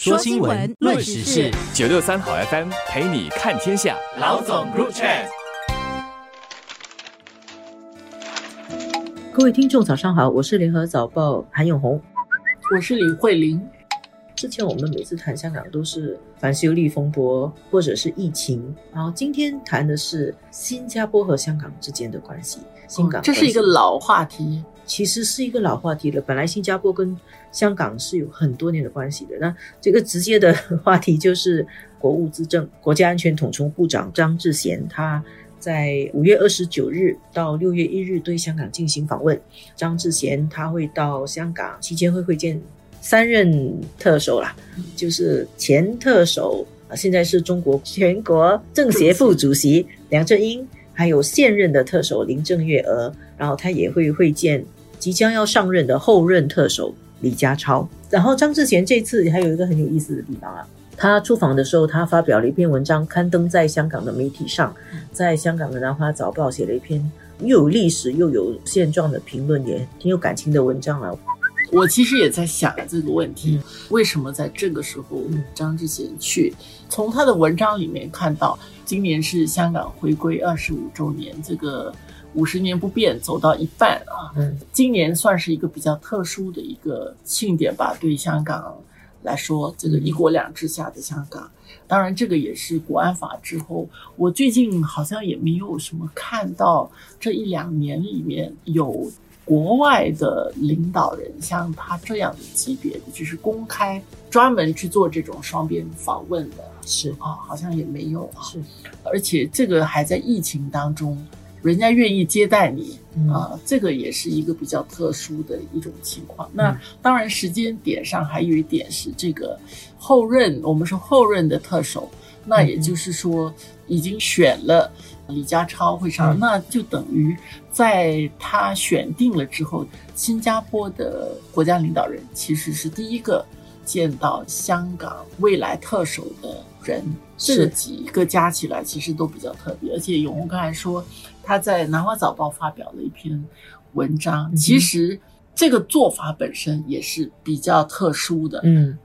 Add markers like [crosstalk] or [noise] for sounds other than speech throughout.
说新闻，论时事，九六三好 FM 陪你看天下。老总 Group Chat。各位听众，早上好，我是联合早报韩永红，我是李慧玲。之前我们每次谈香港都是反修例风波或者是疫情，然后今天谈的是新加坡和香港之间的关系。新港这是一个老话题，其实是一个老话题了。本来新加坡跟香港是有很多年的关系的。那这个直接的 [laughs] 话题就是国务资政、国家安全统筹部长张志贤，他在五月二十九日到六月一日对香港进行访问。张志贤他会到香港期间会会见。三任特首啦，就是前特首啊，现在是中国全国政协副主席梁振英，还有现任的特首林郑月娥，然后他也会会见即将要上任的后任特首李家超。然后张志贤这次还有一个很有意思的地方啊，他出访的时候，他发表了一篇文章，刊登在香港的媒体上，在香港的南华早报写了一篇又有历史又有现状的评论，也挺有感情的文章啊。我其实也在想这个问题：为什么在这个时候张志贤去？从他的文章里面看到，今年是香港回归二十五周年，这个五十年不变走到一半啊。嗯，今年算是一个比较特殊的一个庆典吧，对香港来说，这个一国两制下的香港。当然，这个也是国安法之后，我最近好像也没有什么看到这一两年里面有。国外的领导人像他这样的级别的，就是公开专门去做这种双边访问的，是啊，好像也没有啊。是，而且这个还在疫情当中，人家愿意接待你啊，这个也是一个比较特殊的一种情况。那当然，时间点上还有一点是这个后任，我们说后任的特首，那也就是说已经选了。李家超会上，那就等于在他选定了之后，新加坡的国家领导人其实是第一个见到香港未来特首的人。这几个加起来其实都比较特别，而且永红刚才说他在南华早报发表了一篇文章，其实这个做法本身也是比较特殊的。嗯。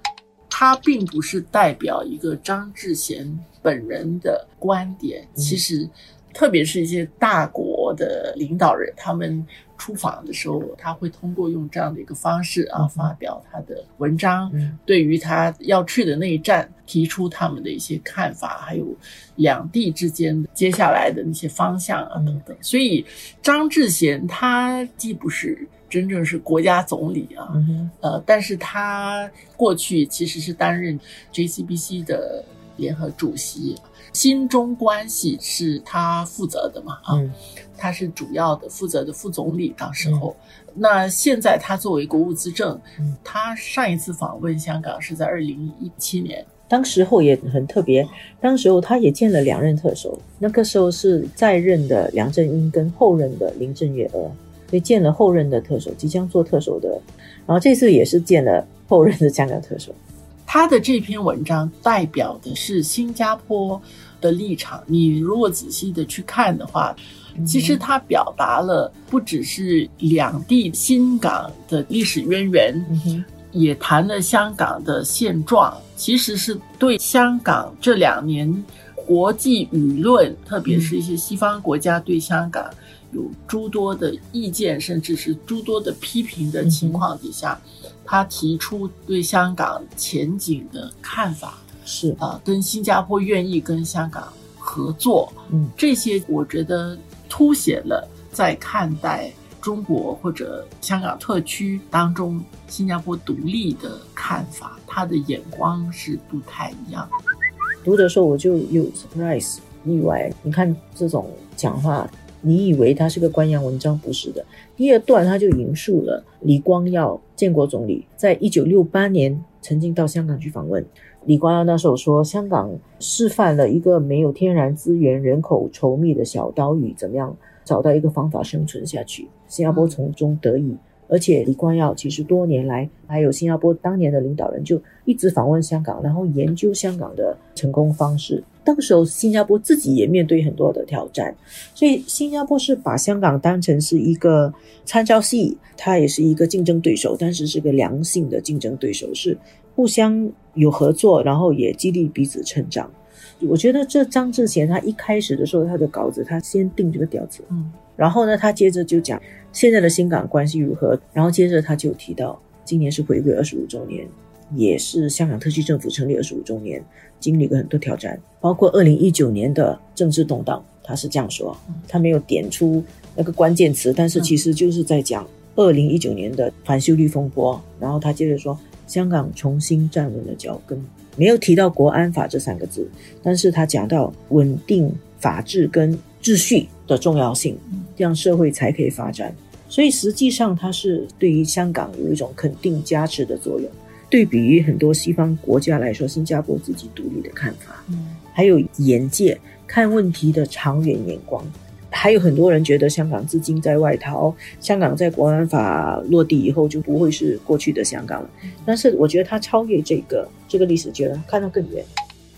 他并不是代表一个张志贤本人的观点，其实，特别是一些大国的领导人，他们出访的时候，他会通过用这样的一个方式啊，发表他的文章，对于他要去的那一站提出他们的一些看法，还有两地之间接下来的那些方向啊等等。所以，张志贤他既不是。真正是国家总理啊，呃，但是他过去其实是担任 JCBC 的联合主席，新中关系是他负责的嘛，啊，他是主要的负责的副总理。当时候，那现在他作为国务资政，他上一次访问香港是在二零一七年，当时候也很特别，当时候他也见了两任特首，那个时候是在任的梁振英跟后任的林郑月娥。所以见了后任的特首，即将做特首的，然后这次也是见了后任的香港特首。他的这篇文章代表的是新加坡的立场。你如果仔细的去看的话，其实他表达了不只是两地新港的历史渊源，也谈了香港的现状。其实是对香港这两年国际舆论，特别是一些西方国家对香港。有诸多的意见，甚至是诸多的批评的情况底下，他提出对香港前景的看法是啊，跟新加坡愿意跟香港合作，嗯，这些我觉得凸显了在看待中国或者香港特区当中新加坡独立的看法，他的眼光是不太一样。读的时候我就有 surprise 意外，你看这种讲话。你以为他是个官样文章，不是的。第二段他就引述了李光耀建国总理在一九六八年曾经到香港去访问。李光耀那时候说，香港示范了一个没有天然资源、人口稠密的小岛屿，怎么样找到一个方法生存下去？新加坡从中得以。而且李光耀其实多年来，还有新加坡当年的领导人就一直访问香港，然后研究香港的成功方式。当时候新加坡自己也面对很多的挑战，所以新加坡是把香港当成是一个参照系，它也是一个竞争对手，但是是个良性的竞争对手，是互相有合作，然后也激励彼此成长。我觉得这张志贤他一开始的时候，他的稿子他先定这个调子，嗯，然后呢，他接着就讲现在的新港关系如何，然后接着他就提到今年是回归二十五周年，也是香港特区政府成立二十五周年，经历了很多挑战，包括二零一九年的政治动荡，他是这样说，他没有点出那个关键词，但是其实就是在讲二零一九年的反修例风波，然后他接着说香港重新站稳了脚跟。没有提到国安法这三个字，但是他讲到稳定法治跟秩序的重要性，这样社会才可以发展。所以实际上，它是对于香港有一种肯定加持的作用。对比于很多西方国家来说，新加坡自己独立的看法，还有眼界看问题的长远眼光。还有很多人觉得香港资金在外逃，香港在国安法落地以后就不会是过去的香港了。但是我觉得它超越这个这个历史阶段，看得更远。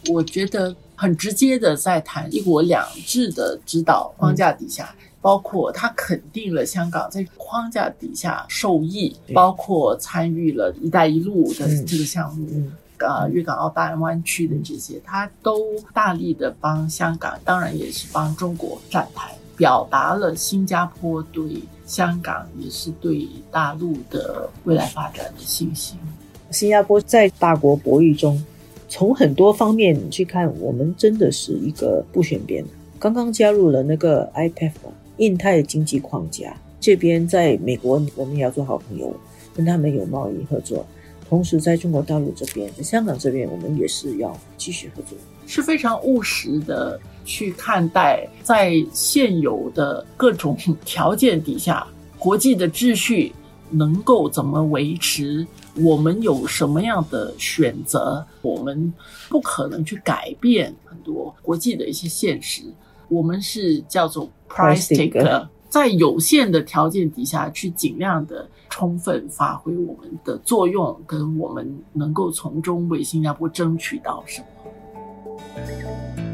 我觉得很直接的在谈一国两制的指导框架底下，包括他肯定了香港在框架底下受益，包括参与了“一带一路”的这个项目，呃，粤港澳大湾区的这些，他都大力的帮香港，当然也是帮中国站台。表达了新加坡对香港也是对大陆的未来发展的信心。新加坡在大国博弈中，从很多方面去看，我们真的是一个不选边的。刚刚加入了那个 IPF 印太经济框架，这边在美国我们也要做好朋友，跟他们有贸易合作。同时，在中国大陆这边，在香港这边，我们也是要继续合作，是非常务实的去看待，在现有的各种条件底下，国际的秩序能够怎么维持？我们有什么样的选择？我们不可能去改变很多国际的一些现实。我们是叫做 price taker。在有限的条件底下去尽量的充分发挥我们的作用，跟我们能够从中为新加坡争取到什么。